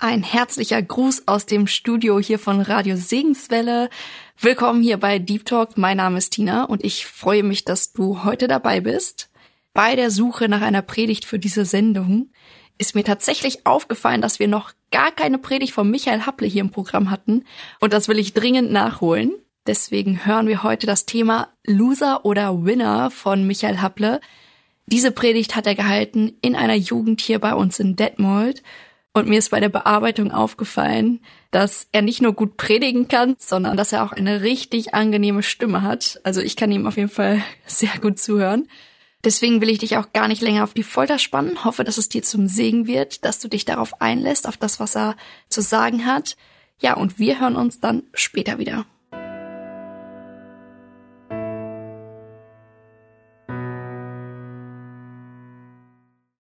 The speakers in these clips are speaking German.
Ein herzlicher Gruß aus dem Studio hier von Radio Segenswelle. Willkommen hier bei Deep Talk. Mein Name ist Tina und ich freue mich, dass du heute dabei bist. Bei der Suche nach einer Predigt für diese Sendung ist mir tatsächlich aufgefallen, dass wir noch gar keine Predigt von Michael Happle hier im Programm hatten und das will ich dringend nachholen. Deswegen hören wir heute das Thema Loser oder Winner von Michael Happle. Diese Predigt hat er gehalten in einer Jugend hier bei uns in Detmold und mir ist bei der Bearbeitung aufgefallen, dass er nicht nur gut predigen kann, sondern dass er auch eine richtig angenehme Stimme hat. Also ich kann ihm auf jeden Fall sehr gut zuhören. Deswegen will ich dich auch gar nicht länger auf die Folter spannen. Hoffe, dass es dir zum Segen wird, dass du dich darauf einlässt, auf das, was er zu sagen hat. Ja, und wir hören uns dann später wieder.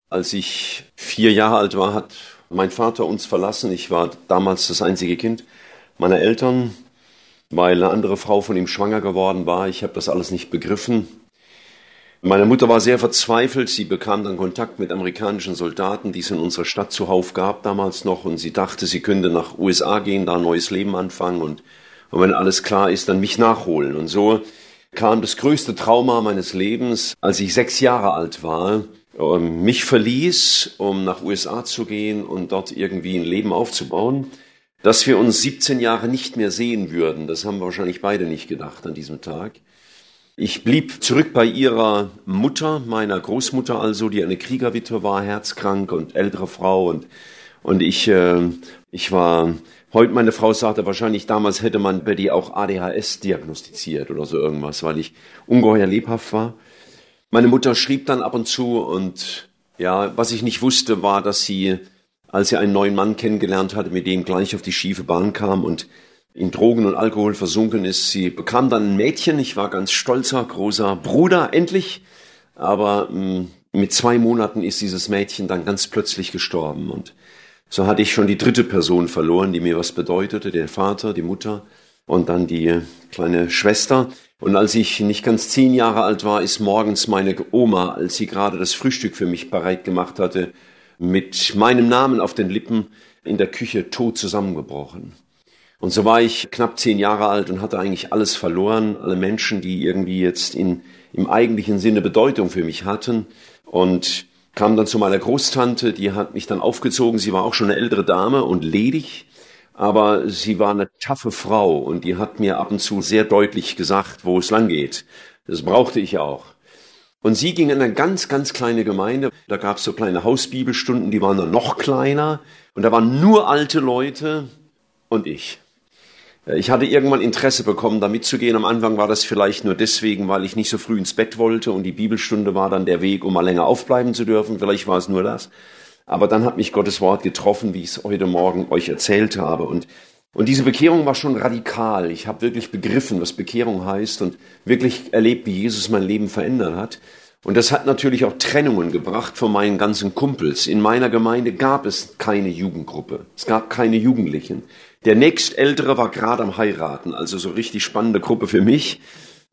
Als ich vier Jahre alt war, hat mein Vater uns verlassen. Ich war damals das einzige Kind meiner Eltern, weil eine andere Frau von ihm schwanger geworden war. Ich habe das alles nicht begriffen. Meine Mutter war sehr verzweifelt. Sie bekam dann Kontakt mit amerikanischen Soldaten, die es in unserer Stadt zuhauf gab damals noch. Und sie dachte, sie könnte nach USA gehen, da ein neues Leben anfangen und, und wenn alles klar ist, dann mich nachholen. Und so kam das größte Trauma meines Lebens, als ich sechs Jahre alt war, mich verließ, um nach USA zu gehen und dort irgendwie ein Leben aufzubauen, dass wir uns 17 Jahre nicht mehr sehen würden. Das haben wir wahrscheinlich beide nicht gedacht an diesem Tag. Ich blieb zurück bei ihrer Mutter, meiner Großmutter also, die eine Kriegerwitwe war, herzkrank und ältere Frau und und ich äh, ich war heute meine Frau sagte wahrscheinlich damals hätte man bei dir auch ADHS diagnostiziert oder so irgendwas, weil ich ungeheuer lebhaft war. Meine Mutter schrieb dann ab und zu und ja, was ich nicht wusste, war, dass sie, als sie einen neuen Mann kennengelernt hatte, mit dem gleich auf die schiefe Bahn kam und in Drogen und Alkohol versunken ist. Sie bekam dann ein Mädchen. Ich war ganz stolzer, großer Bruder, endlich. Aber mh, mm, mit zwei Monaten ist dieses Mädchen dann ganz plötzlich gestorben. Und so hatte ich schon die dritte Person verloren, die mir was bedeutete. Der Vater, die Mutter und dann die kleine Schwester. Und als ich nicht ganz zehn Jahre alt war, ist morgens meine Oma, als sie gerade das Frühstück für mich bereit gemacht hatte, mit meinem Namen auf den Lippen in der Küche tot zusammengebrochen. Und so war ich knapp zehn Jahre alt und hatte eigentlich alles verloren, alle Menschen, die irgendwie jetzt in, im eigentlichen Sinne Bedeutung für mich hatten. Und kam dann zu meiner Großtante, die hat mich dann aufgezogen. Sie war auch schon eine ältere Dame und ledig aber sie war eine taffe Frau und die hat mir ab und zu sehr deutlich gesagt, wo es lang geht. Das brauchte ich auch. Und sie ging in eine ganz, ganz kleine Gemeinde. Da gab es so kleine Hausbibelstunden, die waren dann noch kleiner. Und da waren nur alte Leute und ich. Ich hatte irgendwann Interesse bekommen, da mitzugehen. Am Anfang war das vielleicht nur deswegen, weil ich nicht so früh ins Bett wollte und die Bibelstunde war dann der Weg, um mal länger aufbleiben zu dürfen. Vielleicht war es nur das. Aber dann hat mich Gottes Wort getroffen, wie ich es heute Morgen euch erzählt habe. Und, und diese Bekehrung war schon radikal. Ich habe wirklich begriffen, was Bekehrung heißt und wirklich erlebt, wie Jesus mein Leben verändert hat. Und das hat natürlich auch Trennungen gebracht von meinen ganzen Kumpels. In meiner Gemeinde gab es keine Jugendgruppe. Es gab keine Jugendlichen. Der nächstältere war gerade am Heiraten, also so richtig spannende Gruppe für mich.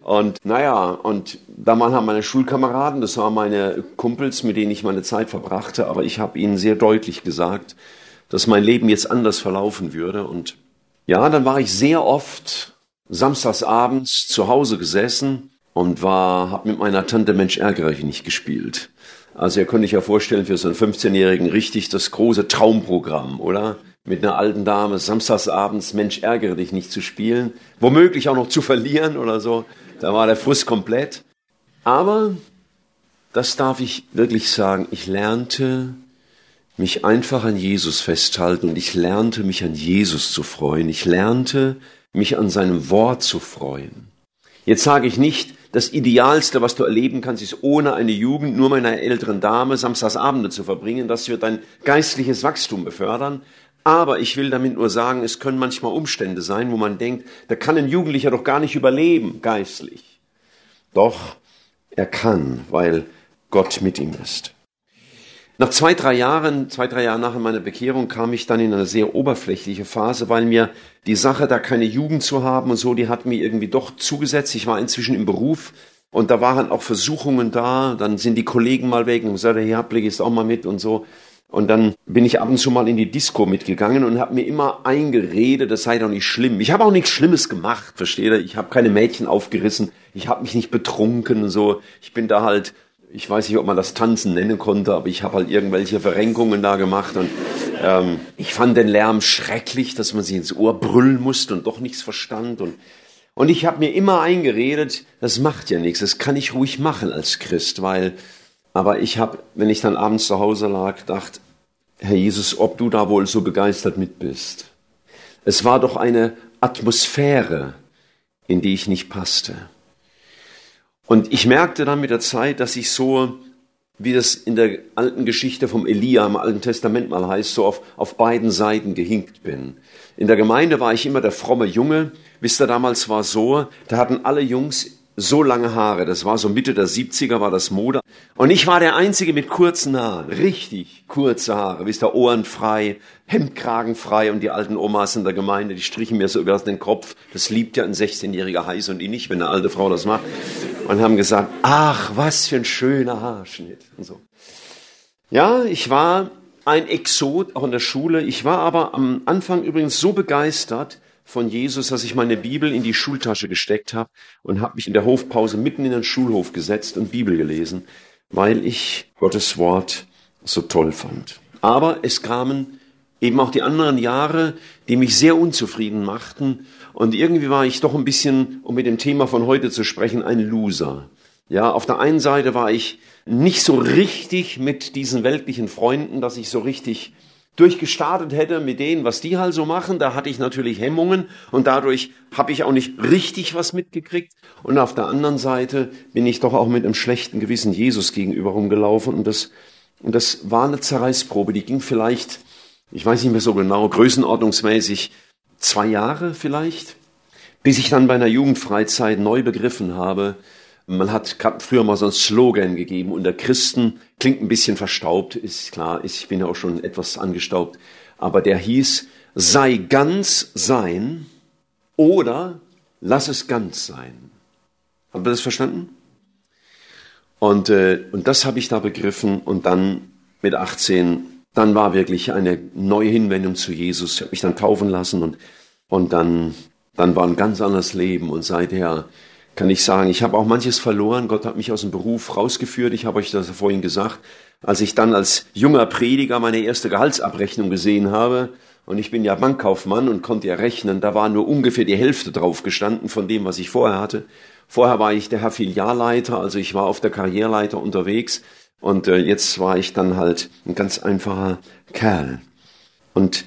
Und naja, und da waren halt meine Schulkameraden, das waren meine Kumpels, mit denen ich meine Zeit verbrachte, aber ich habe ihnen sehr deutlich gesagt, dass mein Leben jetzt anders verlaufen würde. Und ja, dann war ich sehr oft samstagsabends zu Hause gesessen und war, habe mit meiner Tante Mensch ärgere ich nicht gespielt. Also ihr könnt euch ja vorstellen, für so einen 15-Jährigen richtig das große Traumprogramm, oder? Mit einer alten Dame samstagsabends Mensch ärgere dich nicht zu spielen, womöglich auch noch zu verlieren oder so. Da war der Frust komplett. Aber, das darf ich wirklich sagen, ich lernte mich einfach an Jesus festhalten und ich lernte mich an Jesus zu freuen. Ich lernte mich an seinem Wort zu freuen. Jetzt sage ich nicht, das Idealste, was du erleben kannst, ist ohne eine Jugend, nur mit einer älteren Dame Samstagsabende zu verbringen. Das wird dein geistliches Wachstum befördern. Aber ich will damit nur sagen, es können manchmal Umstände sein, wo man denkt, da kann ein Jugendlicher doch gar nicht überleben, geistlich. Doch, er kann, weil Gott mit ihm ist. Nach zwei, drei Jahren, zwei, drei Jahren nach meiner Bekehrung kam ich dann in eine sehr oberflächliche Phase, weil mir die Sache, da keine Jugend zu haben und so, die hat mir irgendwie doch zugesetzt. Ich war inzwischen im Beruf und da waren auch Versuchungen da. Dann sind die Kollegen mal weg und gesagt, ja, Blick ist auch mal mit und so. Und dann bin ich ab und zu mal in die Disco mitgegangen und habe mir immer eingeredet, das sei doch nicht schlimm. Ich habe auch nichts Schlimmes gemacht, versteht ihr? Ich habe keine Mädchen aufgerissen, ich habe mich nicht betrunken und so. Ich bin da halt ich weiß nicht, ob man das Tanzen nennen konnte, aber ich habe halt irgendwelche Verrenkungen da gemacht und ähm, ich fand den Lärm schrecklich, dass man sich ins Ohr brüllen musste und doch nichts verstand und und ich habe mir immer eingeredet, das macht ja nichts, das kann ich ruhig machen als Christ, weil aber ich habe, wenn ich dann abends zu Hause lag, gedacht, Herr Jesus, ob du da wohl so begeistert mit bist. Es war doch eine Atmosphäre, in die ich nicht passte. Und ich merkte dann mit der Zeit, dass ich so, wie das in der alten Geschichte vom Elia im Alten Testament mal heißt, so auf, auf beiden Seiten gehinkt bin. In der Gemeinde war ich immer der fromme Junge. Wisst ihr, damals war so, da hatten alle Jungs so lange Haare. Das war so Mitte der 70er war das Mode. Und ich war der Einzige mit kurzen Haaren. Richtig kurze Haare. Wisst ihr, Ohren frei, Hemdkragen frei und die alten Omas in der Gemeinde, die strichen mir so über den Kopf. Das liebt ja ein 16-jähriger Heiß und ich nicht, wenn eine alte Frau das macht. Und haben gesagt, ach, was für ein schöner Haarschnitt und so. Ja, ich war ein Exot, auch in der Schule. Ich war aber am Anfang übrigens so begeistert, von Jesus, dass ich meine Bibel in die Schultasche gesteckt habe und habe mich in der Hofpause mitten in den Schulhof gesetzt und Bibel gelesen, weil ich Gottes Wort so toll fand. Aber es kamen eben auch die anderen Jahre, die mich sehr unzufrieden machten und irgendwie war ich doch ein bisschen, um mit dem Thema von heute zu sprechen, ein Loser. Ja, auf der einen Seite war ich nicht so richtig mit diesen weltlichen Freunden, dass ich so richtig durchgestartet hätte mit denen, was die halt so machen, da hatte ich natürlich Hemmungen und dadurch habe ich auch nicht richtig was mitgekriegt. Und auf der anderen Seite bin ich doch auch mit einem schlechten Gewissen Jesus gegenüber rumgelaufen. Und das, und das war eine Zerreißprobe, die ging vielleicht, ich weiß nicht mehr so genau, größenordnungsmäßig zwei Jahre vielleicht, bis ich dann bei einer Jugendfreizeit neu begriffen habe, man hat früher mal so einen Slogan gegeben unter Christen, klingt ein bisschen verstaubt, ist klar, ich bin ja auch schon etwas angestaubt, aber der hieß, sei ganz sein oder lass es ganz sein. Habt ihr das verstanden? Und, äh, und das habe ich da begriffen und dann mit 18, dann war wirklich eine neue Hinwendung zu Jesus. Ich habe mich dann taufen lassen und, und dann, dann war ein ganz anderes Leben und seither kann ich sagen, ich habe auch manches verloren. Gott hat mich aus dem Beruf rausgeführt. Ich habe euch das vorhin gesagt. Als ich dann als junger Prediger meine erste Gehaltsabrechnung gesehen habe, und ich bin ja Bankkaufmann und konnte ja rechnen, da war nur ungefähr die Hälfte drauf gestanden von dem, was ich vorher hatte. Vorher war ich der Herr Filialleiter, also ich war auf der Karriereleiter unterwegs und äh, jetzt war ich dann halt ein ganz einfacher Kerl. Und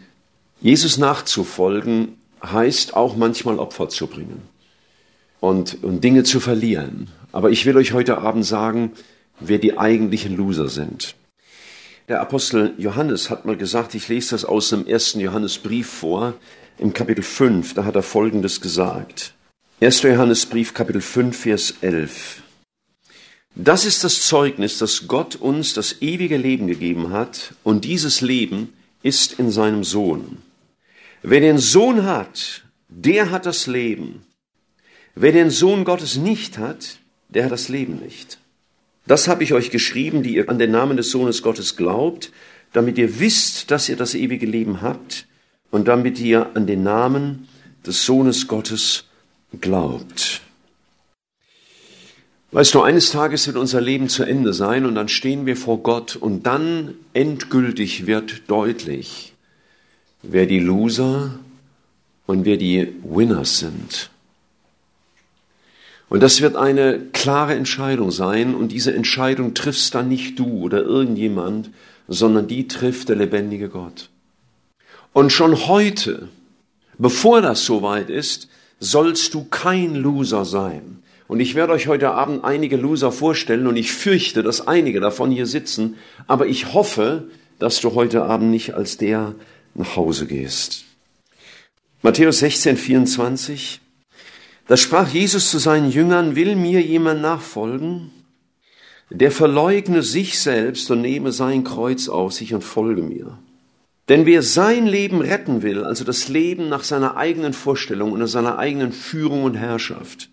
Jesus nachzufolgen heißt auch manchmal Opfer zu bringen und, und Dinge zu verlieren. Aber ich will euch heute Abend sagen, wer die eigentlichen Loser sind. Der Apostel Johannes hat mal gesagt, ich lese das aus dem ersten Johannesbrief vor, im Kapitel 5, da hat er Folgendes gesagt. 1. Johannesbrief, Kapitel 5, Vers 11. Das ist das Zeugnis, dass Gott uns das ewige Leben gegeben hat, und dieses Leben ist in seinem Sohn. Wer den Sohn hat, der hat das Leben. Wer den Sohn Gottes nicht hat, der hat das Leben nicht. Das habe ich euch geschrieben, die ihr an den Namen des Sohnes Gottes glaubt, damit ihr wisst, dass ihr das ewige Leben habt und damit ihr an den Namen des Sohnes Gottes glaubt. Weißt du, eines Tages wird unser Leben zu Ende sein und dann stehen wir vor Gott und dann endgültig wird deutlich, wer die Loser und wer die Winners sind. Und das wird eine klare Entscheidung sein und diese Entscheidung triffst dann nicht du oder irgendjemand, sondern die trifft der lebendige Gott. Und schon heute, bevor das soweit ist, sollst du kein Loser sein. Und ich werde euch heute Abend einige Loser vorstellen und ich fürchte, dass einige davon hier sitzen, aber ich hoffe, dass du heute Abend nicht als der nach Hause gehst. Matthäus 16, 24. Da sprach Jesus zu seinen Jüngern, will mir jemand nachfolgen, der verleugne sich selbst und nehme sein Kreuz auf sich und folge mir. Denn wer sein Leben retten will, also das Leben nach seiner eigenen Vorstellung und nach seiner eigenen Führung und Herrschaft,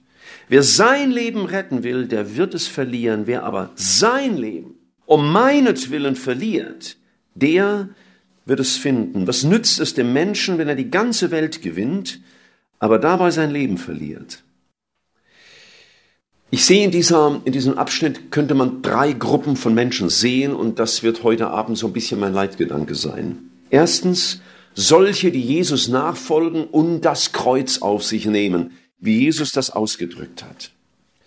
wer sein Leben retten will, der wird es verlieren. Wer aber sein Leben um meinetwillen verliert, der wird es finden. Was nützt es dem Menschen, wenn er die ganze Welt gewinnt, aber dabei sein Leben verliert? Ich sehe in, dieser, in diesem Abschnitt, könnte man drei Gruppen von Menschen sehen und das wird heute Abend so ein bisschen mein Leitgedanke sein. Erstens, solche, die Jesus nachfolgen und das Kreuz auf sich nehmen, wie Jesus das ausgedrückt hat.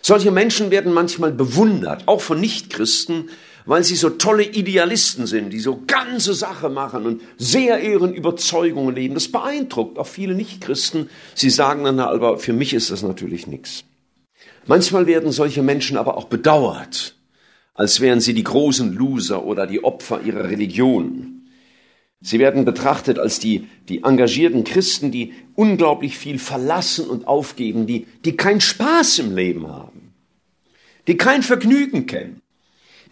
Solche Menschen werden manchmal bewundert, auch von Nichtchristen, weil sie so tolle Idealisten sind, die so ganze Sache machen und sehr ihren Überzeugungen leben. Das beeindruckt auch viele Nichtchristen. Sie sagen dann, aber für mich ist das natürlich nichts. Manchmal werden solche Menschen aber auch bedauert, als wären sie die großen Loser oder die Opfer ihrer Religion. Sie werden betrachtet als die, die engagierten Christen, die unglaublich viel verlassen und aufgeben, die, die keinen Spaß im Leben haben, die kein Vergnügen kennen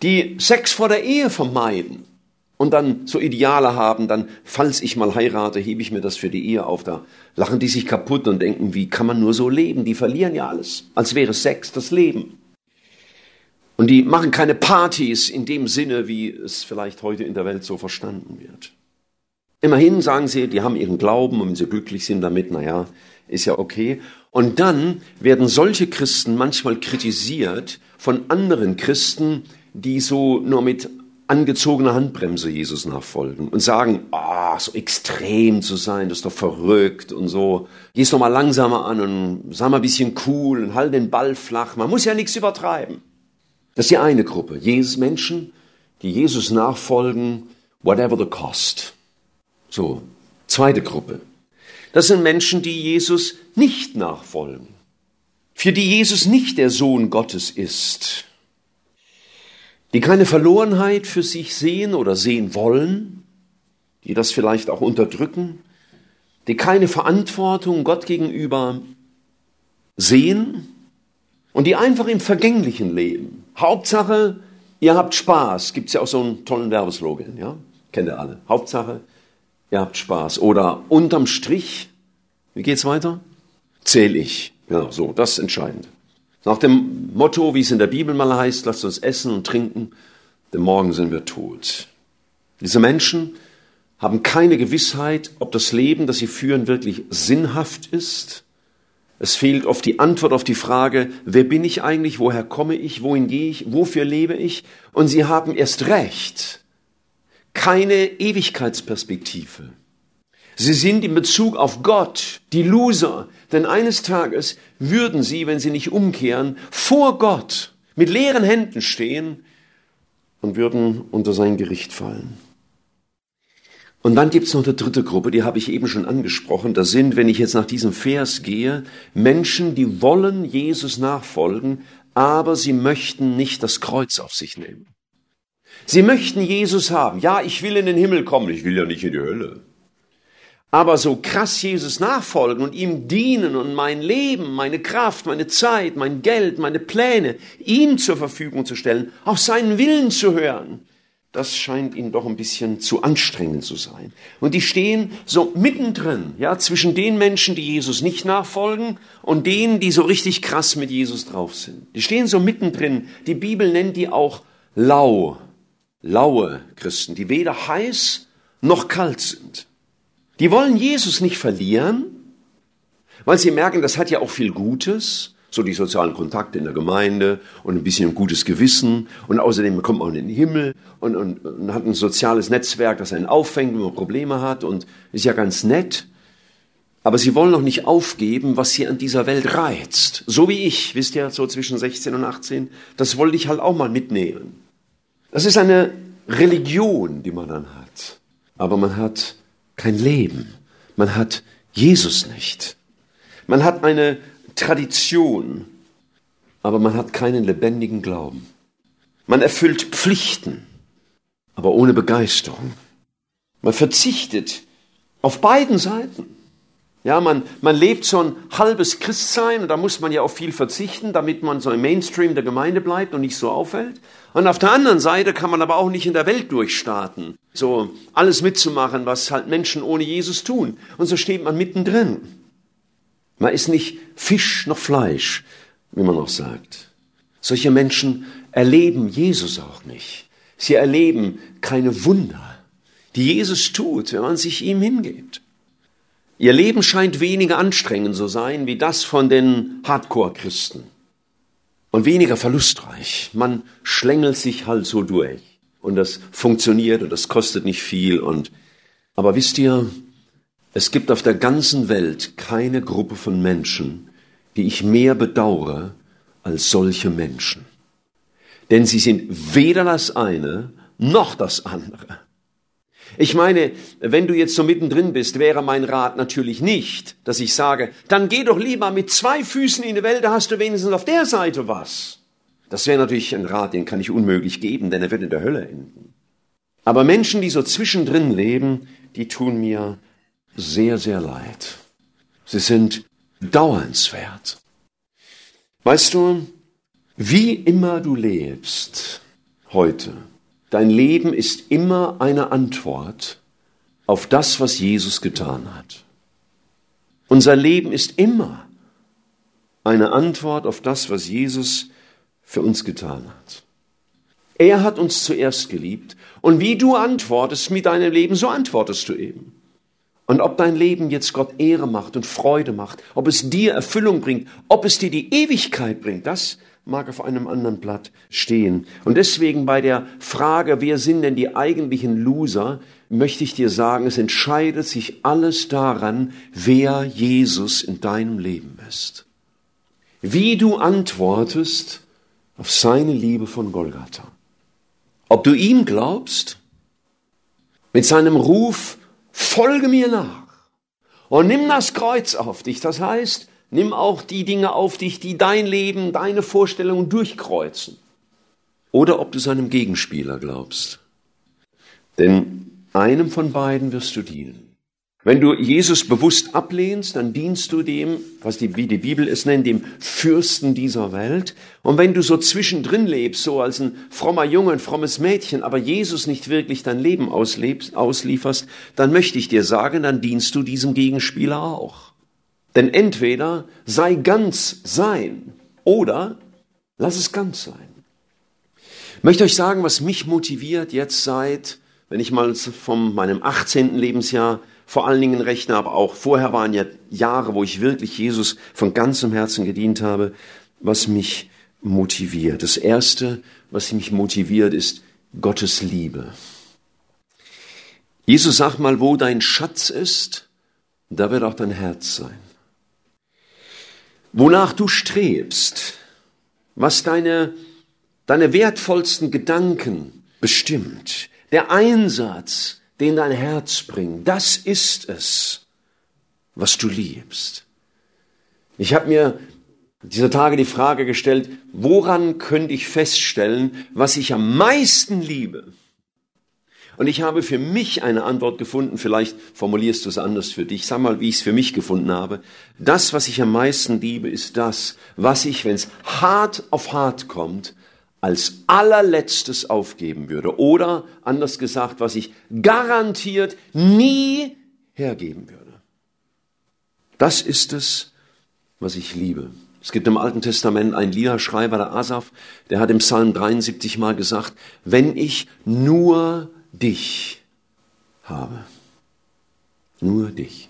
die Sex vor der Ehe vermeiden und dann so Ideale haben, dann, falls ich mal heirate, hebe ich mir das für die Ehe auf. Da lachen die sich kaputt und denken, wie kann man nur so leben? Die verlieren ja alles, als wäre Sex das Leben. Und die machen keine Partys in dem Sinne, wie es vielleicht heute in der Welt so verstanden wird. Immerhin sagen sie, die haben ihren Glauben und wenn sie glücklich sind damit, naja, ist ja okay. Und dann werden solche Christen manchmal kritisiert von anderen Christen, die so nur mit angezogener Handbremse Jesus nachfolgen und sagen, ah, so extrem zu sein, das ist doch verrückt und so. Geh's doch mal langsamer an und sei mal ein bisschen cool und halt den Ball flach. Man muss ja nichts übertreiben. Das ist die eine Gruppe. Jesus Menschen, die Jesus nachfolgen, whatever the cost. So. Zweite Gruppe. Das sind Menschen, die Jesus nicht nachfolgen. Für die Jesus nicht der Sohn Gottes ist die keine Verlorenheit für sich sehen oder sehen wollen, die das vielleicht auch unterdrücken, die keine Verantwortung Gott gegenüber sehen und die einfach im Vergänglichen leben. Hauptsache, ihr habt Spaß. Gibt's ja auch so einen tollen Werbeslogan, ja? Kennt ihr alle. Hauptsache, ihr habt Spaß. Oder unterm Strich, wie geht's weiter? Zähl ich. Ja, so, das ist entscheidend. Nach dem Motto, wie es in der Bibel mal heißt, lasst uns essen und trinken, denn morgen sind wir tot. Diese Menschen haben keine Gewissheit, ob das Leben, das sie führen, wirklich sinnhaft ist. Es fehlt oft die Antwort auf die Frage, wer bin ich eigentlich, woher komme ich, wohin gehe ich, wofür lebe ich? Und sie haben erst recht keine Ewigkeitsperspektive. Sie sind in Bezug auf Gott die Loser, denn eines Tages würden sie, wenn sie nicht umkehren, vor Gott mit leeren Händen stehen und würden unter sein Gericht fallen. Und dann gibt's noch eine dritte Gruppe, die habe ich eben schon angesprochen. Das sind, wenn ich jetzt nach diesem Vers gehe, Menschen, die wollen Jesus nachfolgen, aber sie möchten nicht das Kreuz auf sich nehmen. Sie möchten Jesus haben. Ja, ich will in den Himmel kommen, ich will ja nicht in die Hölle. Aber so krass Jesus nachfolgen und ihm dienen und mein Leben, meine Kraft, meine Zeit, mein Geld, meine Pläne ihm zur Verfügung zu stellen, auf seinen Willen zu hören, das scheint ihnen doch ein bisschen zu anstrengend zu sein. Und die stehen so mittendrin, ja, zwischen den Menschen, die Jesus nicht nachfolgen und denen, die so richtig krass mit Jesus drauf sind. Die stehen so mittendrin. Die Bibel nennt die auch lau, laue Christen, die weder heiß noch kalt sind. Die wollen Jesus nicht verlieren, weil sie merken, das hat ja auch viel Gutes, so die sozialen Kontakte in der Gemeinde und ein bisschen gutes Gewissen und außerdem kommt man in den Himmel und, und, und hat ein soziales Netzwerk, das einen auffängt, wenn man Probleme hat und ist ja ganz nett. Aber sie wollen noch nicht aufgeben, was sie an dieser Welt reizt. So wie ich, wisst ihr, so zwischen 16 und 18, das wollte ich halt auch mal mitnehmen. Das ist eine Religion, die man dann hat. Aber man hat kein Leben. Man hat Jesus nicht. Man hat eine Tradition, aber man hat keinen lebendigen Glauben. Man erfüllt Pflichten, aber ohne Begeisterung. Man verzichtet Auf beiden Seiten. Ja, man, man lebt so ein halbes Christsein und da muss man ja auf viel verzichten, damit man so im Mainstream der Gemeinde bleibt und nicht so auffällt. Und auf der anderen Seite kann man aber auch nicht in der Welt durchstarten, so alles mitzumachen, was halt Menschen ohne Jesus tun. Und so steht man mittendrin. Man ist nicht Fisch noch Fleisch, wie man auch sagt. Solche Menschen erleben Jesus auch nicht. Sie erleben keine Wunder, die Jesus tut, wenn man sich ihm hingibt. Ihr Leben scheint weniger anstrengend zu sein wie das von den Hardcore-Christen und weniger verlustreich. Man schlängelt sich halt so durch und das funktioniert und das kostet nicht viel und aber wisst ihr, es gibt auf der ganzen Welt keine Gruppe von Menschen, die ich mehr bedauere als solche Menschen. Denn sie sind weder das eine noch das andere. Ich meine, wenn du jetzt so mittendrin bist, wäre mein Rat natürlich nicht, dass ich sage, dann geh doch lieber mit zwei Füßen in die Welt, da hast du wenigstens auf der Seite was. Das wäre natürlich ein Rat, den kann ich unmöglich geben, denn er wird in der Hölle enden. Aber Menschen, die so zwischendrin leben, die tun mir sehr, sehr leid. Sie sind dauernswert. Weißt du, wie immer du lebst heute, dein Leben ist immer eine Antwort auf das, was Jesus getan hat. Unser Leben ist immer eine Antwort auf das, was Jesus für uns getan hat. Er hat uns zuerst geliebt und wie du antwortest mit deinem Leben, so antwortest du eben. Und ob dein Leben jetzt Gott Ehre macht und Freude macht, ob es dir Erfüllung bringt, ob es dir die Ewigkeit bringt, das mag auf einem anderen Blatt stehen. Und deswegen bei der Frage, wer sind denn die eigentlichen Loser, möchte ich dir sagen, es entscheidet sich alles daran, wer Jesus in deinem Leben ist. Wie du antwortest auf seine Liebe von Golgatha. Ob du ihm glaubst, mit seinem Ruf, folge mir nach und nimm das Kreuz auf dich. Das heißt, nimm auch die Dinge auf dich, die dein Leben, deine Vorstellungen durchkreuzen. Oder ob du seinem Gegenspieler glaubst. Denn einem von beiden wirst du dienen. Wenn du Jesus bewusst ablehnst, dann dienst du dem, was die, wie die Bibel es nennt, dem Fürsten dieser Welt. Und wenn du so zwischendrin lebst, so als ein frommer Junge, ein frommes Mädchen, aber Jesus nicht wirklich dein Leben auslebst, auslieferst, dann möchte ich dir sagen, dann dienst du diesem Gegenspieler auch. Denn entweder sei ganz sein oder lass es ganz sein. Ich möchte euch sagen, was mich motiviert jetzt seit, wenn ich mal von meinem 18. Lebensjahr vor allen Dingen rechne, aber auch vorher waren ja Jahre, wo ich wirklich Jesus von ganzem Herzen gedient habe, was mich motiviert. Das erste, was mich motiviert, ist Gottes Liebe. Jesus sagt mal, wo dein Schatz ist, da wird auch dein Herz sein. Wonach du strebst, was deine, deine wertvollsten Gedanken bestimmt, der Einsatz, den dein Herz bringt. Das ist es, was du liebst. Ich habe mir dieser Tage die Frage gestellt, woran könnte ich feststellen, was ich am meisten liebe? Und ich habe für mich eine Antwort gefunden, vielleicht formulierst du es anders für dich, sag mal, wie ich es für mich gefunden habe. Das, was ich am meisten liebe, ist das, was ich, wenn es hart auf hart kommt, als allerletztes aufgeben würde. Oder anders gesagt, was ich garantiert nie hergeben würde. Das ist es, was ich liebe. Es gibt im Alten Testament einen Liederschreiber, der Asaf, der hat im Psalm 73 mal gesagt, wenn ich nur dich habe. Nur dich.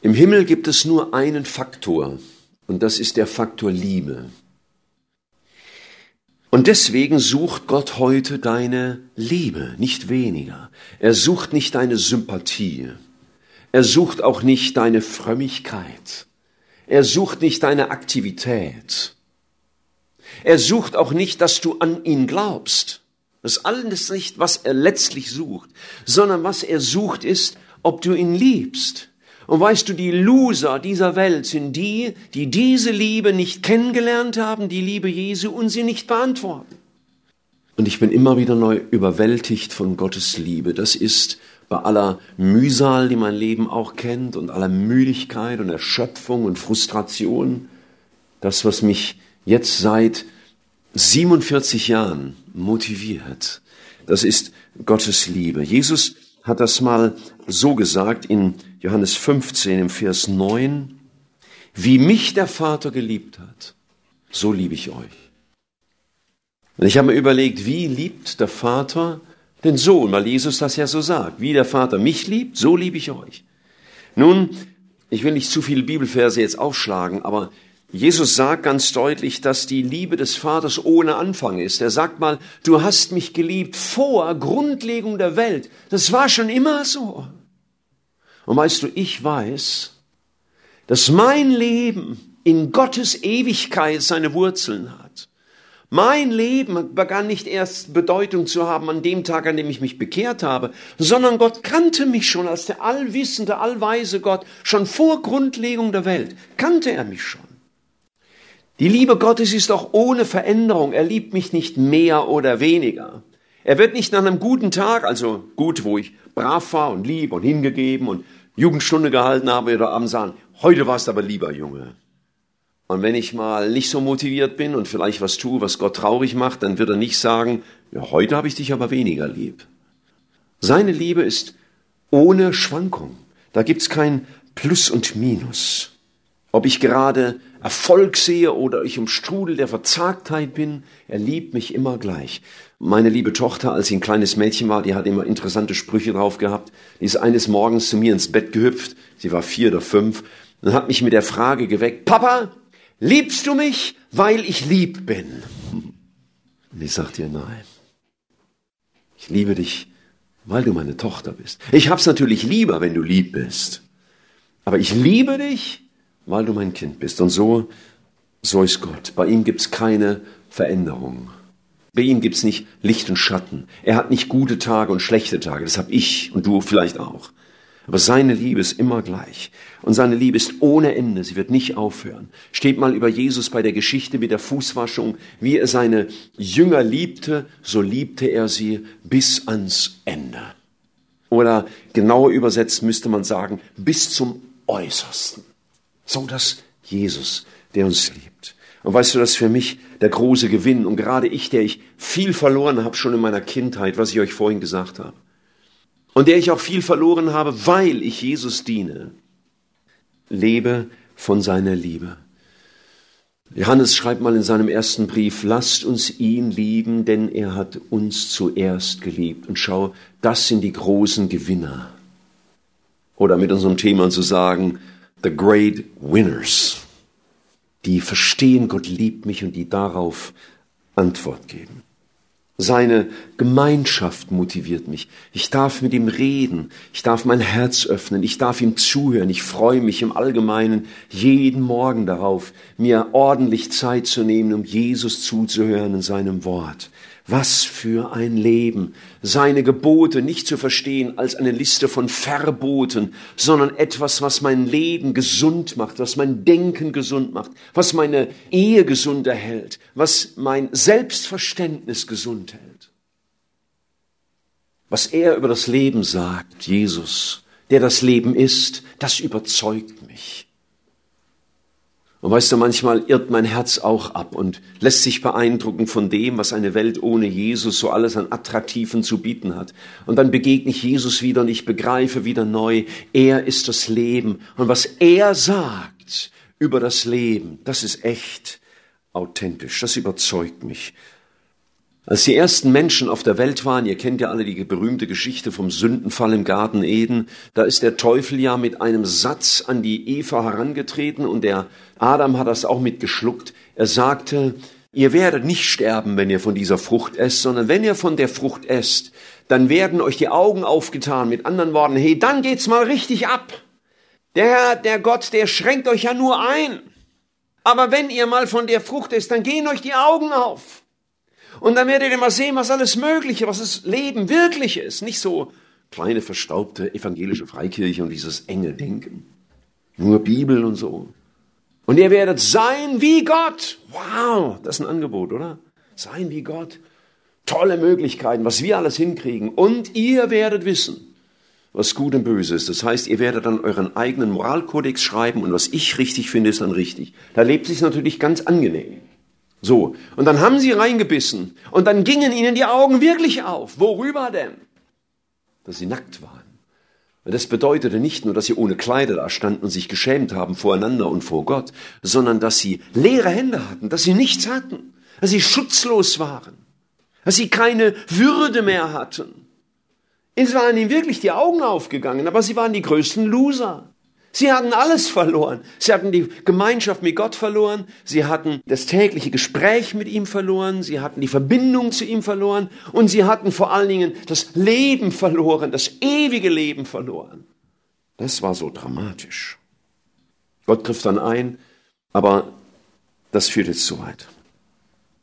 Im Himmel gibt es nur einen Faktor, und das ist der Faktor Liebe. Und deswegen sucht Gott heute deine Liebe, nicht weniger. Er sucht nicht deine Sympathie. Er sucht auch nicht deine Frömmigkeit. Er sucht nicht deine Aktivität. Er sucht auch nicht, dass du an ihn glaubst. Das ist alles nicht, was er letztlich sucht, sondern was er sucht ist, ob du ihn liebst. Und weißt du, die Loser dieser Welt sind die, die diese Liebe nicht kennengelernt haben, die Liebe Jesu, und sie nicht beantworten. Und ich bin immer wieder neu überwältigt von Gottes Liebe. Das ist bei aller Mühsal, die mein Leben auch kennt, und aller Müdigkeit und Erschöpfung und Frustration, das, was mich jetzt seit 47 Jahren motiviert, das ist Gottes Liebe. Jesus hat das mal so gesagt in Johannes 15 im Vers 9, wie mich der Vater geliebt hat, so liebe ich euch. Und ich habe mir überlegt, wie liebt der Vater den Sohn, weil Jesus das ja so sagt. Wie der Vater mich liebt, so liebe ich euch. Nun, ich will nicht zu viele Bibelverse jetzt aufschlagen, aber Jesus sagt ganz deutlich, dass die Liebe des Vaters ohne Anfang ist. Er sagt mal, du hast mich geliebt vor Grundlegung der Welt. Das war schon immer so. Und weißt du, ich weiß, dass mein Leben in Gottes Ewigkeit seine Wurzeln hat. Mein Leben begann nicht erst Bedeutung zu haben an dem Tag, an dem ich mich bekehrt habe, sondern Gott kannte mich schon als der allwissende, allweise Gott. Schon vor Grundlegung der Welt kannte er mich schon. Die Liebe Gottes ist auch ohne Veränderung. Er liebt mich nicht mehr oder weniger. Er wird nicht nach einem guten Tag, also gut, wo ich brav war und lieb und hingegeben und Jugendstunde gehalten habe oder abends sagen, heute warst aber lieber Junge. Und wenn ich mal nicht so motiviert bin und vielleicht was tue, was Gott traurig macht, dann wird er nicht sagen, ja, heute habe ich dich aber weniger lieb. Seine Liebe ist ohne Schwankung. Da gibt's kein Plus und Minus. Ob ich gerade Erfolg sehe oder ich im Strudel der Verzagtheit bin, er liebt mich immer gleich. Meine liebe Tochter, als sie ein kleines Mädchen war, die hat immer interessante Sprüche drauf gehabt. Die ist eines Morgens zu mir ins Bett gehüpft, sie war vier oder fünf, und hat mich mit der Frage geweckt, Papa, liebst du mich, weil ich lieb bin? Und ich sagte ihr, nein. Ich liebe dich, weil du meine Tochter bist. Ich hab's natürlich lieber, wenn du lieb bist. Aber ich liebe dich, weil du mein Kind bist. Und so, so ist Gott. Bei ihm gibt's keine Veränderung. Bei ihm gibt's nicht Licht und Schatten. Er hat nicht gute Tage und schlechte Tage. Das hab ich und du vielleicht auch. Aber seine Liebe ist immer gleich. Und seine Liebe ist ohne Ende. Sie wird nicht aufhören. Steht mal über Jesus bei der Geschichte mit der Fußwaschung. Wie er seine Jünger liebte, so liebte er sie bis ans Ende. Oder genauer übersetzt müsste man sagen, bis zum Äußersten. So dass Jesus, der uns liebt. Und weißt du, das ist für mich der große Gewinn. Und gerade ich, der ich viel verloren habe schon in meiner Kindheit, was ich euch vorhin gesagt habe. Und der ich auch viel verloren habe, weil ich Jesus diene. Lebe von seiner Liebe. Johannes schreibt mal in seinem ersten Brief, lasst uns ihn lieben, denn er hat uns zuerst geliebt. Und schau, das sind die großen Gewinner. Oder mit unserem Thema zu sagen, the great winners, die verstehen, Gott liebt mich und die darauf Antwort geben. Seine Gemeinschaft motiviert mich. Ich darf mit ihm reden. Ich darf mein Herz öffnen. Ich darf ihm zuhören. Ich freue mich im Allgemeinen jeden Morgen darauf, mir ordentlich Zeit zu nehmen, um Jesus zuzuhören in seinem Wort. Was für ein Leben. Seine Gebote nicht zu verstehen als eine Liste von Verboten, sondern etwas, was mein Leben gesund macht, was mein Denken gesund macht, was meine Ehe gesund erhält, was mein Selbstverständnis gesund hält. Was er über das Leben sagt, Jesus, der das Leben ist, das überzeugt mich. Und weißt du, manchmal irrt mein Herz auch ab und lässt sich beeindrucken von dem, was eine Welt ohne Jesus so alles an Attraktiven zu bieten hat. Und dann begegne ich Jesus wieder und ich begreife wieder neu, er ist das Leben. Und was er sagt über das Leben, das ist echt authentisch, das überzeugt mich. Als die ersten Menschen auf der Welt waren, ihr kennt ja alle die berühmte Geschichte vom Sündenfall im Garten Eden, da ist der Teufel ja mit einem Satz an die Eva herangetreten und der Adam hat das auch mitgeschluckt. Er sagte, ihr werdet nicht sterben, wenn ihr von dieser Frucht esst, sondern wenn ihr von der Frucht esst, dann werden euch die Augen aufgetan. Mit anderen Worten, hey, dann geht's mal richtig ab. Der der Gott, der schränkt euch ja nur ein. Aber wenn ihr mal von der Frucht esst, dann gehen euch die Augen auf. Und dann werdet ihr mal sehen, was alles Mögliche, was das Leben wirklich ist. Nicht so kleine, verstaubte evangelische Freikirche und dieses enge Denken. Nur Bibel und so. Und ihr werdet sein wie Gott. Wow, das ist ein Angebot, oder? Sein wie Gott. tolle Möglichkeiten, was wir alles hinkriegen. Und ihr werdet wissen, was gut und böse ist. Das heißt, ihr werdet dann euren eigenen Moralkodex schreiben und was ich richtig finde, ist dann richtig. Da lebt sich natürlich ganz angenehm. So. Und dann haben sie reingebissen und dann gingen ihnen die Augen wirklich auf. Worüber denn? Dass sie nackt waren. Und das bedeutete nicht nur, dass sie ohne Kleider da standen und sich geschämt haben voreinander und vor Gott, sondern dass sie leere Hände hatten, dass sie nichts hatten, dass sie schutzlos waren, dass sie keine Würde mehr hatten. Es waren ihnen wirklich die Augen aufgegangen, aber sie waren die größten Loser. Sie hatten alles verloren. Sie hatten die Gemeinschaft mit Gott verloren. Sie hatten das tägliche Gespräch mit ihm verloren. Sie hatten die Verbindung zu ihm verloren. Und sie hatten vor allen Dingen das Leben verloren, das ewige Leben verloren. Das war so dramatisch. Gott griff dann ein, aber das führt jetzt zu weit.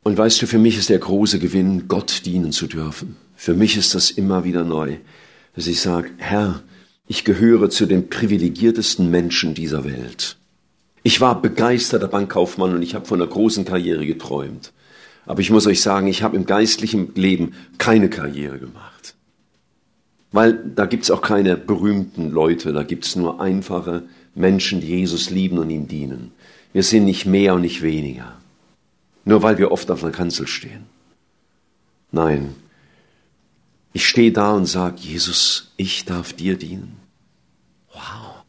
Und weißt du, für mich ist der große Gewinn, Gott dienen zu dürfen. Für mich ist das immer wieder neu, dass ich sage, Herr, ich gehöre zu den privilegiertesten Menschen dieser Welt. Ich war begeisterter Bankkaufmann und ich habe von einer großen Karriere geträumt. Aber ich muss euch sagen, ich habe im geistlichen Leben keine Karriere gemacht. Weil da gibt's auch keine berühmten Leute, da gibt's nur einfache Menschen, die Jesus lieben und ihm dienen. Wir sind nicht mehr und nicht weniger. Nur weil wir oft auf einer Kanzel stehen. Nein, ich stehe da und sage, Jesus, ich darf dir dienen. Wow.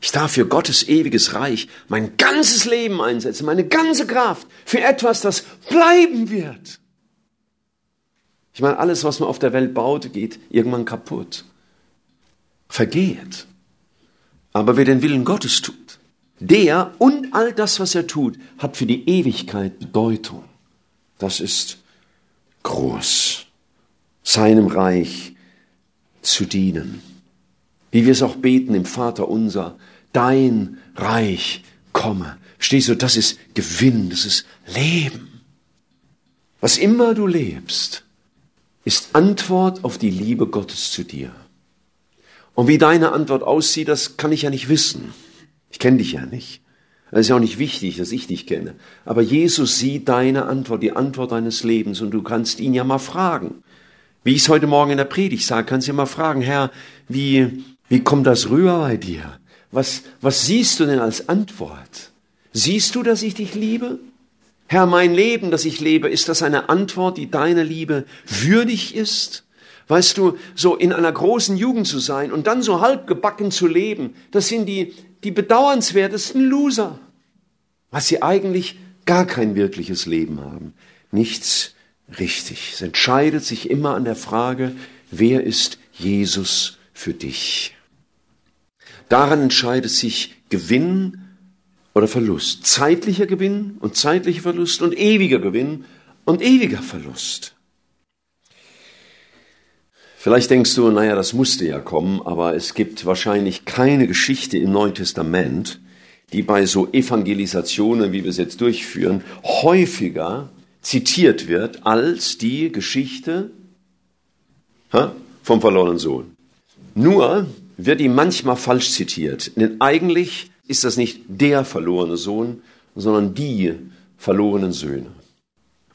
Ich darf für Gottes ewiges Reich mein ganzes Leben einsetzen, meine ganze Kraft für etwas, das bleiben wird. Ich meine, alles, was man auf der Welt baut, geht irgendwann kaputt, vergeht. Aber wer den Willen Gottes tut, der und all das, was er tut, hat für die Ewigkeit Bedeutung. Das ist groß, seinem Reich zu dienen wie wir es auch beten im Vater unser, dein Reich komme. Stehst du, das ist Gewinn, das ist Leben. Was immer du lebst, ist Antwort auf die Liebe Gottes zu dir. Und wie deine Antwort aussieht, das kann ich ja nicht wissen. Ich kenne dich ja nicht. Es ist ja auch nicht wichtig, dass ich dich kenne. Aber Jesus sieht deine Antwort, die Antwort deines Lebens und du kannst ihn ja mal fragen. Wie ich es heute Morgen in der Predigt sage, kannst du ja mal fragen, Herr, wie, wie kommt das rüber bei dir? Was, was siehst du denn als Antwort? Siehst du, dass ich dich liebe? Herr, mein Leben, das ich lebe, ist das eine Antwort, die deiner Liebe würdig ist? Weißt du, so in einer großen Jugend zu sein und dann so halbgebacken zu leben, das sind die, die bedauernswertesten Loser, was sie eigentlich gar kein wirkliches Leben haben. Nichts richtig. Es entscheidet sich immer an der Frage, wer ist Jesus für dich? Daran entscheidet sich Gewinn oder Verlust. Zeitlicher Gewinn und zeitlicher Verlust und ewiger Gewinn und ewiger Verlust. Vielleicht denkst du, naja, das musste ja kommen, aber es gibt wahrscheinlich keine Geschichte im Neuen Testament, die bei so Evangelisationen, wie wir es jetzt durchführen, häufiger zitiert wird als die Geschichte vom verlorenen Sohn. Nur wird ihm manchmal falsch zitiert. Denn eigentlich ist das nicht der verlorene Sohn, sondern die verlorenen Söhne.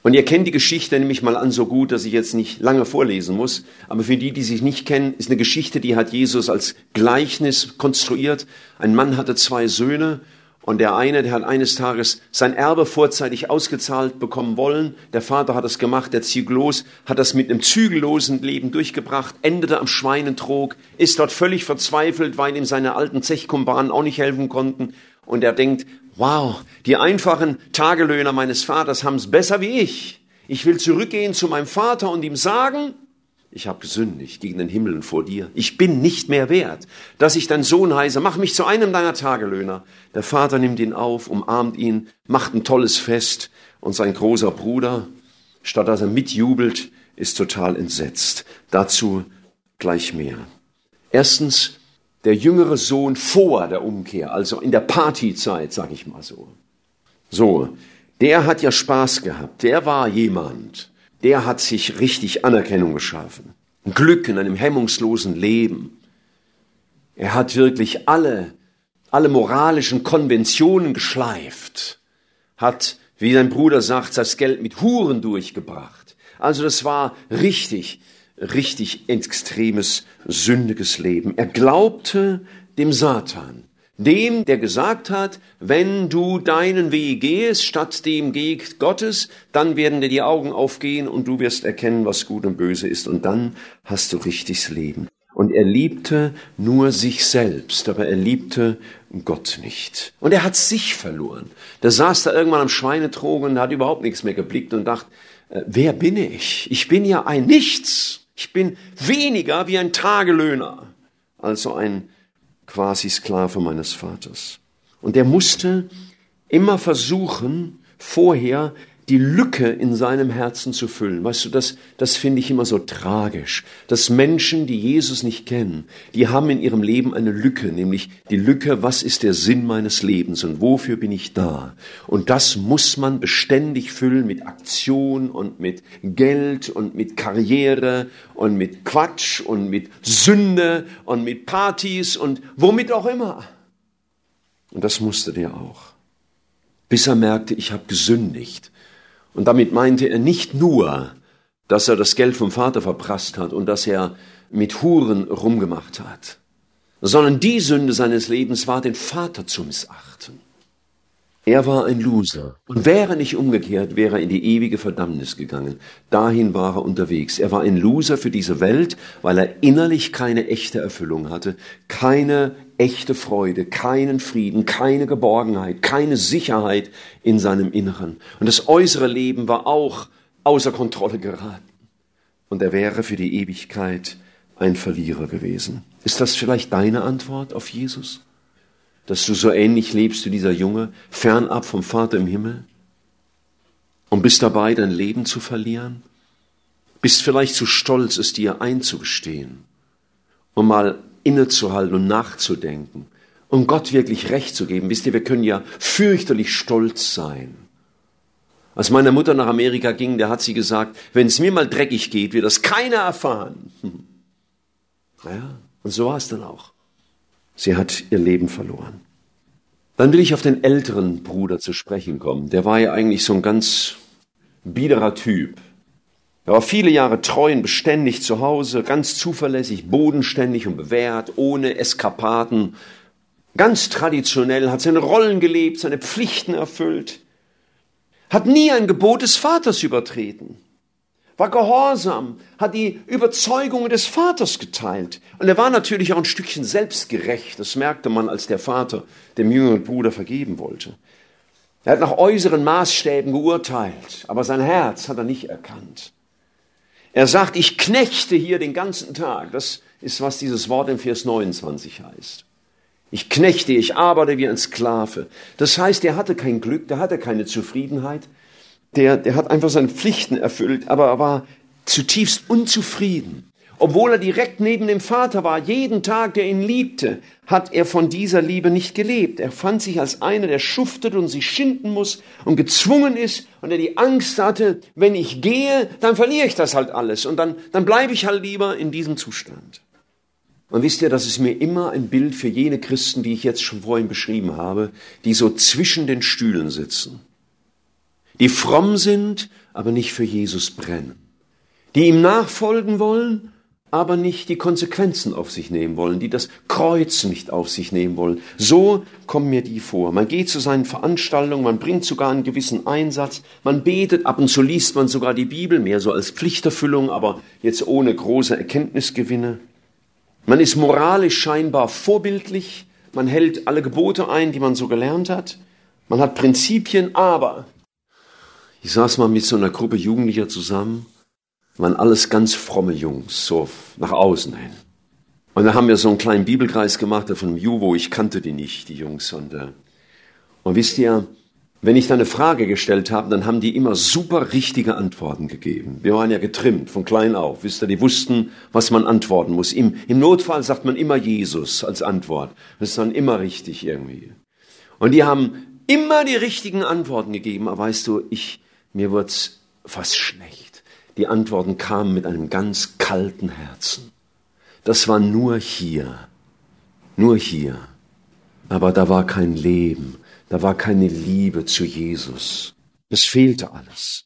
Und ihr kennt die Geschichte nämlich mal an so gut, dass ich jetzt nicht lange vorlesen muss. Aber für die, die sich nicht kennen, ist eine Geschichte, die hat Jesus als Gleichnis konstruiert. Ein Mann hatte zwei Söhne und der eine, der hat eines Tages sein Erbe vorzeitig ausgezahlt bekommen wollen. Der Vater hat es gemacht, der zieht los, hat das mit einem zügellosen Leben durchgebracht, endete am Schweinentrog, ist dort völlig verzweifelt, weil ihm seine alten Zechkumpanen auch nicht helfen konnten. Und er denkt, wow, die einfachen Tagelöhner meines Vaters haben es besser wie ich. Ich will zurückgehen zu meinem Vater und ihm sagen, ich habe gesündigt gegen den Himmel und vor dir. Ich bin nicht mehr wert, dass ich dein Sohn heiße. Mach mich zu einem deiner Tagelöhner. Der Vater nimmt ihn auf, umarmt ihn, macht ein tolles Fest und sein großer Bruder, statt dass er mitjubelt, ist total entsetzt. Dazu gleich mehr. Erstens, der jüngere Sohn vor der Umkehr, also in der Partyzeit, sag ich mal so. So, der hat ja Spaß gehabt. Der war jemand, der hat sich richtig Anerkennung geschaffen. Glück in einem hemmungslosen Leben. Er hat wirklich alle, alle moralischen Konventionen geschleift, hat, wie sein Bruder sagt, das Geld mit Huren durchgebracht. Also das war richtig, richtig extremes, sündiges Leben. Er glaubte dem Satan. Dem, der gesagt hat, wenn du deinen Weg gehst, statt dem Weg Gottes, dann werden dir die Augen aufgehen und du wirst erkennen, was gut und böse ist und dann hast du richtiges Leben. Und er liebte nur sich selbst, aber er liebte Gott nicht. Und er hat sich verloren. Der saß da irgendwann am Schweinetrog und hat überhaupt nichts mehr geblickt und dachte, äh, wer bin ich? Ich bin ja ein Nichts. Ich bin weniger wie ein Tagelöhner, also ein quasi Sklave meines Vaters. Und er musste immer versuchen, vorher die Lücke in seinem Herzen zu füllen. Weißt du, das, das finde ich immer so tragisch, dass Menschen, die Jesus nicht kennen, die haben in ihrem Leben eine Lücke, nämlich die Lücke, was ist der Sinn meines Lebens und wofür bin ich da? Und das muss man beständig füllen mit Aktion und mit Geld und mit Karriere und mit Quatsch und mit Sünde und mit Partys und womit auch immer. Und das musste der auch. Bis er merkte, ich habe gesündigt und damit meinte er nicht nur, dass er das Geld vom Vater verprasst hat und dass er mit Huren rumgemacht hat, sondern die Sünde seines Lebens war, den Vater zu missachten. Er war ein Loser. Und wäre nicht umgekehrt, wäre er in die ewige Verdammnis gegangen. Dahin war er unterwegs. Er war ein Loser für diese Welt, weil er innerlich keine echte Erfüllung hatte, keine echte Freude, keinen Frieden, keine Geborgenheit, keine Sicherheit in seinem Inneren. Und das äußere Leben war auch außer Kontrolle geraten. Und er wäre für die Ewigkeit ein Verlierer gewesen. Ist das vielleicht deine Antwort auf Jesus? Dass du so ähnlich lebst wie dieser Junge, fernab vom Vater im Himmel? Und bist dabei, dein Leben zu verlieren? Bist vielleicht zu stolz, es dir einzugestehen, um mal innezuhalten und nachzudenken, um Gott wirklich recht zu geben. Wisst ihr, wir können ja fürchterlich stolz sein. Als meine Mutter nach Amerika ging, da hat sie gesagt, wenn es mir mal dreckig geht, wird das keiner erfahren. Naja, und so war es dann auch. Sie hat ihr Leben verloren. Dann will ich auf den älteren Bruder zu sprechen kommen. Der war ja eigentlich so ein ganz biederer Typ. Er war viele Jahre treu und beständig zu Hause, ganz zuverlässig, bodenständig und bewährt, ohne Eskapaden. Ganz traditionell, hat seine Rollen gelebt, seine Pflichten erfüllt, hat nie ein Gebot des Vaters übertreten war gehorsam, hat die Überzeugungen des Vaters geteilt. Und er war natürlich auch ein Stückchen selbstgerecht. Das merkte man, als der Vater dem jüngeren Bruder vergeben wollte. Er hat nach äußeren Maßstäben geurteilt, aber sein Herz hat er nicht erkannt. Er sagt, ich knechte hier den ganzen Tag. Das ist, was dieses Wort im Vers 29 heißt. Ich knechte, ich arbeite wie ein Sklave. Das heißt, er hatte kein Glück, er hatte keine Zufriedenheit, der, der hat einfach seine Pflichten erfüllt, aber er war zutiefst unzufrieden. Obwohl er direkt neben dem Vater war, jeden Tag, der ihn liebte, hat er von dieser Liebe nicht gelebt. Er fand sich als einer, der schuftet und sich schinden muss und gezwungen ist und der die Angst hatte, wenn ich gehe, dann verliere ich das halt alles und dann, dann bleibe ich halt lieber in diesem Zustand. Und wisst ihr, das ist mir immer ein Bild für jene Christen, die ich jetzt schon vorhin beschrieben habe, die so zwischen den Stühlen sitzen die fromm sind, aber nicht für Jesus brennen, die ihm nachfolgen wollen, aber nicht die Konsequenzen auf sich nehmen wollen, die das Kreuz nicht auf sich nehmen wollen. So kommen mir die vor. Man geht zu seinen Veranstaltungen, man bringt sogar einen gewissen Einsatz, man betet, ab und zu liest man sogar die Bibel, mehr so als Pflichterfüllung, aber jetzt ohne große Erkenntnisgewinne. Man ist moralisch scheinbar vorbildlich, man hält alle Gebote ein, die man so gelernt hat, man hat Prinzipien, aber ich saß mal mit so einer Gruppe Jugendlicher zusammen, waren alles ganz fromme Jungs, so nach außen hin. Und da haben wir so einen kleinen Bibelkreis gemacht von einem Juvo, ich kannte die nicht, die Jungs. Und, äh, und wisst ihr, wenn ich da eine Frage gestellt habe, dann haben die immer super richtige Antworten gegeben. Wir waren ja getrimmt von klein auf, wisst ihr, die wussten, was man antworten muss. Im, im Notfall sagt man immer Jesus als Antwort. Das ist dann immer richtig irgendwie. Und die haben immer die richtigen Antworten gegeben, aber weißt du, ich, mir wurd's fast schlecht. Die Antworten kamen mit einem ganz kalten Herzen. Das war nur hier, nur hier. Aber da war kein Leben, da war keine Liebe zu Jesus. Es fehlte alles.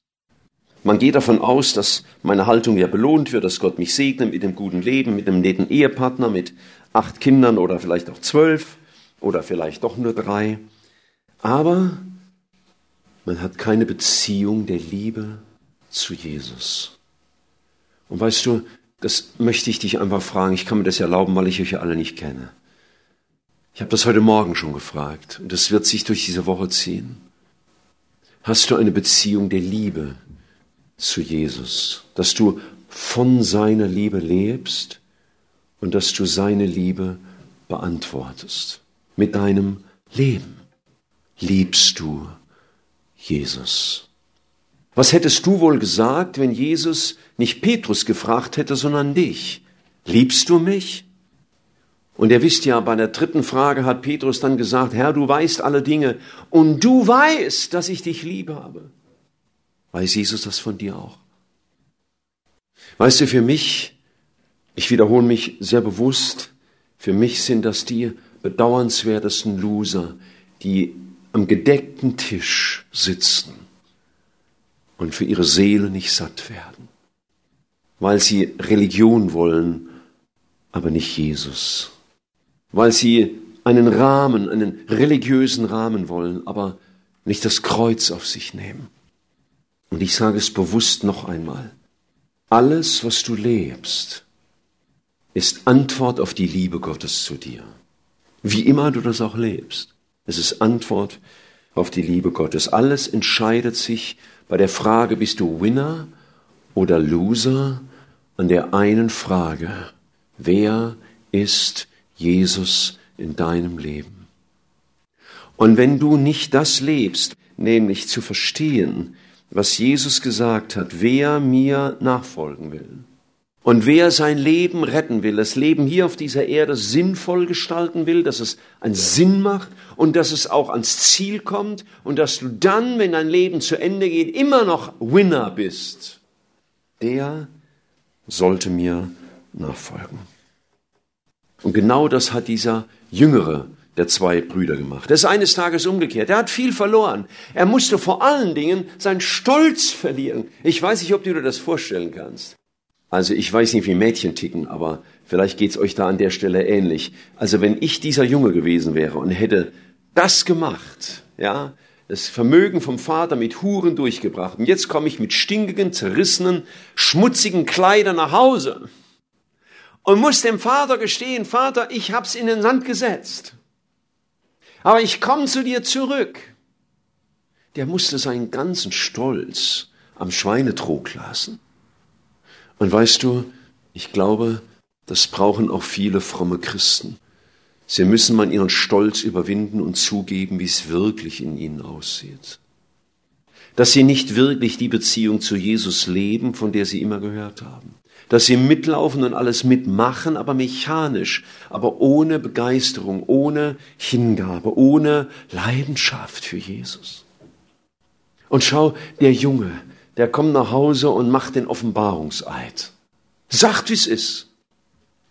Man geht davon aus, dass meine Haltung ja belohnt wird, dass Gott mich segnet mit dem guten Leben, mit einem netten Ehepartner, mit acht Kindern oder vielleicht auch zwölf oder vielleicht doch nur drei. Aber man hat keine Beziehung der Liebe zu Jesus. Und weißt du, das möchte ich dich einfach fragen. Ich kann mir das erlauben, weil ich euch ja alle nicht kenne. Ich habe das heute Morgen schon gefragt und das wird sich durch diese Woche ziehen. Hast du eine Beziehung der Liebe zu Jesus, dass du von seiner Liebe lebst und dass du seine Liebe beantwortest mit deinem Leben? Liebst du Jesus? Was hättest du wohl gesagt, wenn Jesus nicht Petrus gefragt hätte, sondern dich? Liebst du mich? Und ihr wisst ja, bei der dritten Frage hat Petrus dann gesagt, Herr, du weißt alle Dinge und du weißt, dass ich dich lieb habe. Weiß Jesus das von dir auch? Weißt du, für mich, ich wiederhole mich sehr bewusst, für mich sind das die bedauernswertesten Loser, die am gedeckten Tisch sitzen und für ihre Seele nicht satt werden, weil sie Religion wollen, aber nicht Jesus weil sie einen Rahmen, einen religiösen Rahmen wollen, aber nicht das Kreuz auf sich nehmen. Und ich sage es bewusst noch einmal. Alles, was du lebst, ist Antwort auf die Liebe Gottes zu dir. Wie immer du das auch lebst. Es ist Antwort auf die Liebe Gottes. Alles entscheidet sich bei der Frage, bist du Winner oder Loser? An der einen Frage, wer ist Jesus in deinem Leben. Und wenn du nicht das lebst, nämlich zu verstehen, was Jesus gesagt hat, wer mir nachfolgen will und wer sein Leben retten will, das Leben hier auf dieser Erde sinnvoll gestalten will, dass es einen Sinn macht und dass es auch ans Ziel kommt und dass du dann, wenn dein Leben zu Ende geht, immer noch Winner bist, der sollte mir nachfolgen. Und genau das hat dieser Jüngere der zwei Brüder gemacht. Er ist eines Tages umgekehrt. Er hat viel verloren. Er musste vor allen Dingen seinen Stolz verlieren. Ich weiß nicht, ob du dir das vorstellen kannst. Also ich weiß nicht, wie Mädchen ticken, aber vielleicht geht's euch da an der Stelle ähnlich. Also wenn ich dieser Junge gewesen wäre und hätte das gemacht, ja, das Vermögen vom Vater mit Huren durchgebracht und jetzt komme ich mit stinkigen, zerrissenen, schmutzigen Kleidern nach Hause und muss dem Vater gestehen, Vater, ich hab's in den Sand gesetzt. Aber ich komme zu dir zurück. Der musste seinen ganzen Stolz am Schweinetrog lassen. Und weißt du, ich glaube, das brauchen auch viele fromme Christen. Sie müssen mal ihren Stolz überwinden und zugeben, wie es wirklich in ihnen aussieht. Dass sie nicht wirklich die Beziehung zu Jesus leben, von der sie immer gehört haben dass sie mitlaufen und alles mitmachen, aber mechanisch, aber ohne Begeisterung, ohne Hingabe, ohne Leidenschaft für Jesus. Und schau, der Junge, der kommt nach Hause und macht den Offenbarungseid. Sagt, wie es ist.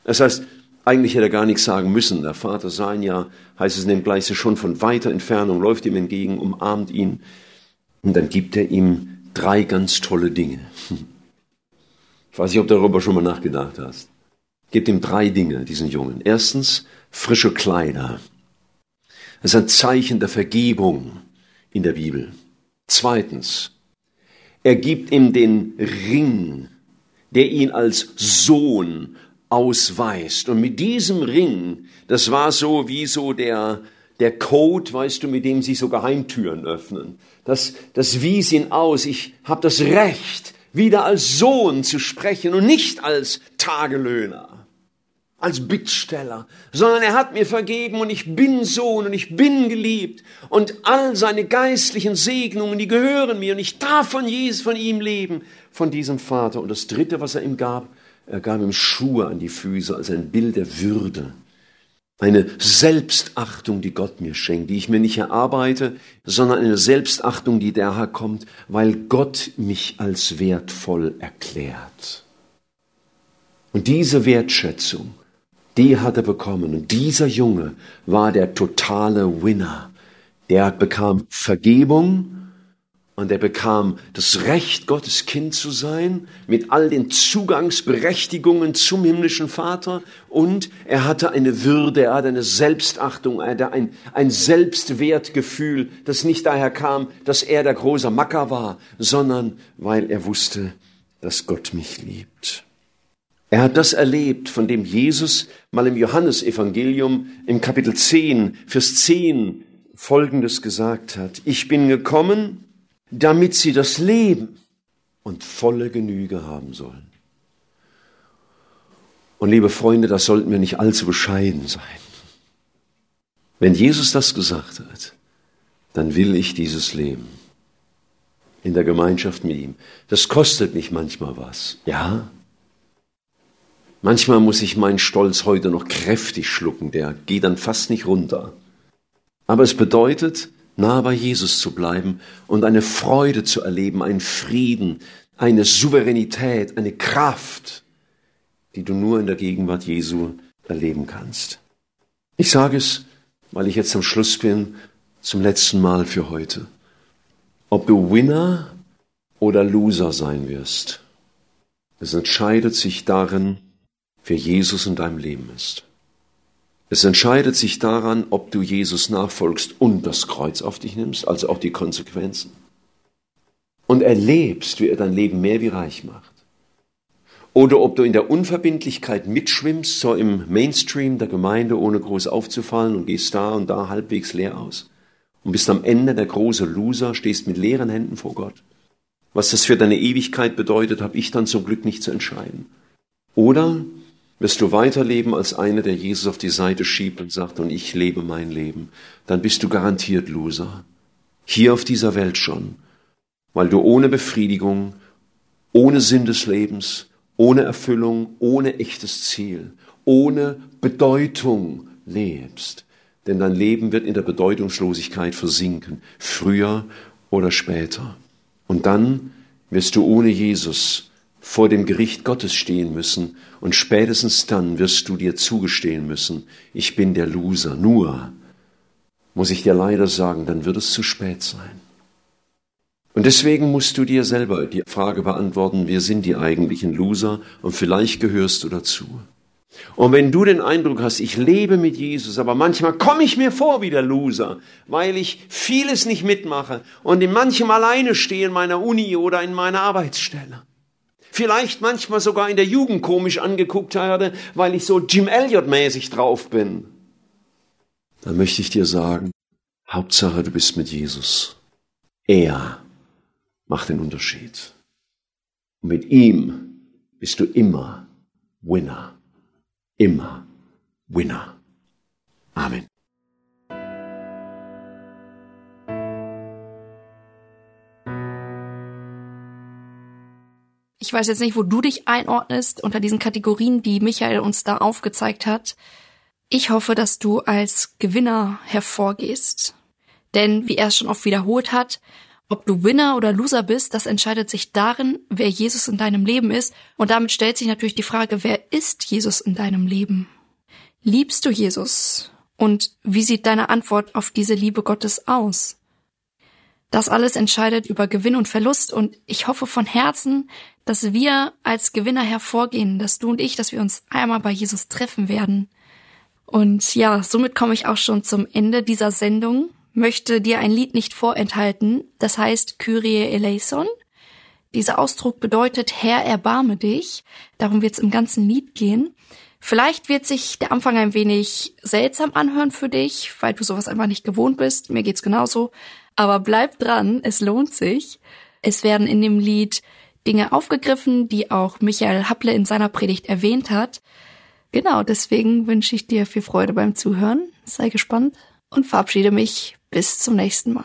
Das heißt, eigentlich hätte er gar nichts sagen müssen. Der Vater sah ihn ja, heißt es in dem Gleiche, schon von weiter Entfernung, läuft ihm entgegen, umarmt ihn. Und dann gibt er ihm drei ganz tolle Dinge. Ich weiß nicht, ob du darüber schon mal nachgedacht hast. Gebt ihm drei Dinge, diesen Jungen. Erstens, frische Kleider. Das ist ein Zeichen der Vergebung in der Bibel. Zweitens, er gibt ihm den Ring, der ihn als Sohn ausweist. Und mit diesem Ring, das war so wie so der, der Code, weißt du, mit dem sie so Geheimtüren öffnen. Das, das wies ihn aus. Ich habe das Recht, wieder als Sohn zu sprechen und nicht als Tagelöhner, als Bittsteller, sondern er hat mir vergeben und ich bin Sohn und ich bin geliebt und all seine geistlichen Segnungen, die gehören mir und ich darf von Jesus, von ihm leben, von diesem Vater. Und das dritte, was er ihm gab, er gab ihm Schuhe an die Füße als ein Bild der Würde eine Selbstachtung, die Gott mir schenkt, die ich mir nicht erarbeite, sondern eine Selbstachtung, die daher kommt, weil Gott mich als wertvoll erklärt. Und diese Wertschätzung, die hat er bekommen. Und dieser Junge war der totale Winner. Der bekam Vergebung Und er bekam das Recht, Gottes Kind zu sein, mit all den Zugangsberechtigungen zum himmlischen Vater. Und er hatte eine Würde, er hatte eine Selbstachtung, er hatte ein, ein Selbstwertgefühl, das nicht daher kam, dass er der große Macker war, sondern weil er wusste, dass Gott mich liebt. Er hat das erlebt, von dem Jesus mal im Johannesevangelium im Kapitel 10, Vers 10 Folgendes gesagt hat. Ich bin gekommen, damit sie das Leben und volle Genüge haben sollen. Und liebe Freunde, das sollten wir nicht allzu bescheiden sein. Wenn Jesus das gesagt hat, dann will ich dieses Leben in der Gemeinschaft mit ihm. Das kostet mich manchmal was, ja. Manchmal muss ich meinen Stolz heute noch kräftig schlucken, der geht dann fast nicht runter. Aber es bedeutet, nah bei Jesus zu bleiben und eine Freude zu erleben, einen Frieden, eine Souveränität, eine Kraft, die du nur in der Gegenwart Jesu erleben kannst. Ich sage es, weil ich jetzt am Schluss bin, zum letzten Mal für heute. Ob du Winner oder Loser sein wirst, es entscheidet sich darin, wer Jesus in deinem Leben ist. Es entscheidet sich daran, ob du Jesus nachfolgst und das Kreuz auf dich nimmst, also auch die Konsequenzen. Und erlebst, wie er dein Leben mehr wie reich macht. Oder ob du in der Unverbindlichkeit mitschwimmst, so im Mainstream der Gemeinde, ohne groß aufzufallen und gehst da und da halbwegs leer aus. Und bist am Ende der große Loser, stehst mit leeren Händen vor Gott. Was das für deine Ewigkeit bedeutet, habe ich dann zum Glück nicht zu entscheiden. Oder wirst du weiterleben als einer, der Jesus auf die Seite schiebt und sagt, und ich lebe mein Leben, dann bist du garantiert Loser. Hier auf dieser Welt schon, weil du ohne Befriedigung, ohne Sinn des Lebens, ohne Erfüllung, ohne echtes Ziel, ohne Bedeutung lebst. Denn dein Leben wird in der Bedeutungslosigkeit versinken, früher oder später. Und dann wirst du ohne Jesus vor dem Gericht Gottes stehen müssen und spätestens dann wirst du dir zugestehen müssen, ich bin der Loser. Nur, muss ich dir leider sagen, dann wird es zu spät sein. Und deswegen musst du dir selber die Frage beantworten, wer sind die eigentlichen Loser und vielleicht gehörst du dazu. Und wenn du den Eindruck hast, ich lebe mit Jesus, aber manchmal komme ich mir vor wie der Loser, weil ich vieles nicht mitmache und in manchem alleine stehe in meiner Uni oder in meiner Arbeitsstelle vielleicht manchmal sogar in der Jugend komisch angeguckt werde, weil ich so Jim Elliot mäßig drauf bin, dann möchte ich dir sagen, Hauptsache du bist mit Jesus. Er macht den Unterschied. Und mit ihm bist du immer Winner. Immer Winner. Amen. Ich weiß jetzt nicht, wo du dich einordnest unter diesen Kategorien, die Michael uns da aufgezeigt hat. Ich hoffe, dass du als Gewinner hervorgehst. Denn, wie er es schon oft wiederholt hat, ob du Winner oder Loser bist, das entscheidet sich darin, wer Jesus in deinem Leben ist. Und damit stellt sich natürlich die Frage, wer ist Jesus in deinem Leben? Liebst du Jesus? Und wie sieht deine Antwort auf diese Liebe Gottes aus? Das alles entscheidet über Gewinn und Verlust und ich hoffe von Herzen, dass wir als Gewinner hervorgehen, dass du und ich, dass wir uns einmal bei Jesus treffen werden. Und ja, somit komme ich auch schon zum Ende dieser Sendung, möchte dir ein Lied nicht vorenthalten, das heißt Kyrie eleison. Dieser Ausdruck bedeutet Herr, erbarme dich. Darum wird es im ganzen Lied gehen. Vielleicht wird sich der Anfang ein wenig seltsam anhören für dich, weil du sowas einfach nicht gewohnt bist. Mir geht's genauso. Aber bleib dran, es lohnt sich. Es werden in dem Lied Dinge aufgegriffen, die auch Michael Happle in seiner Predigt erwähnt hat. Genau, deswegen wünsche ich dir viel Freude beim Zuhören. Sei gespannt und verabschiede mich bis zum nächsten Mal.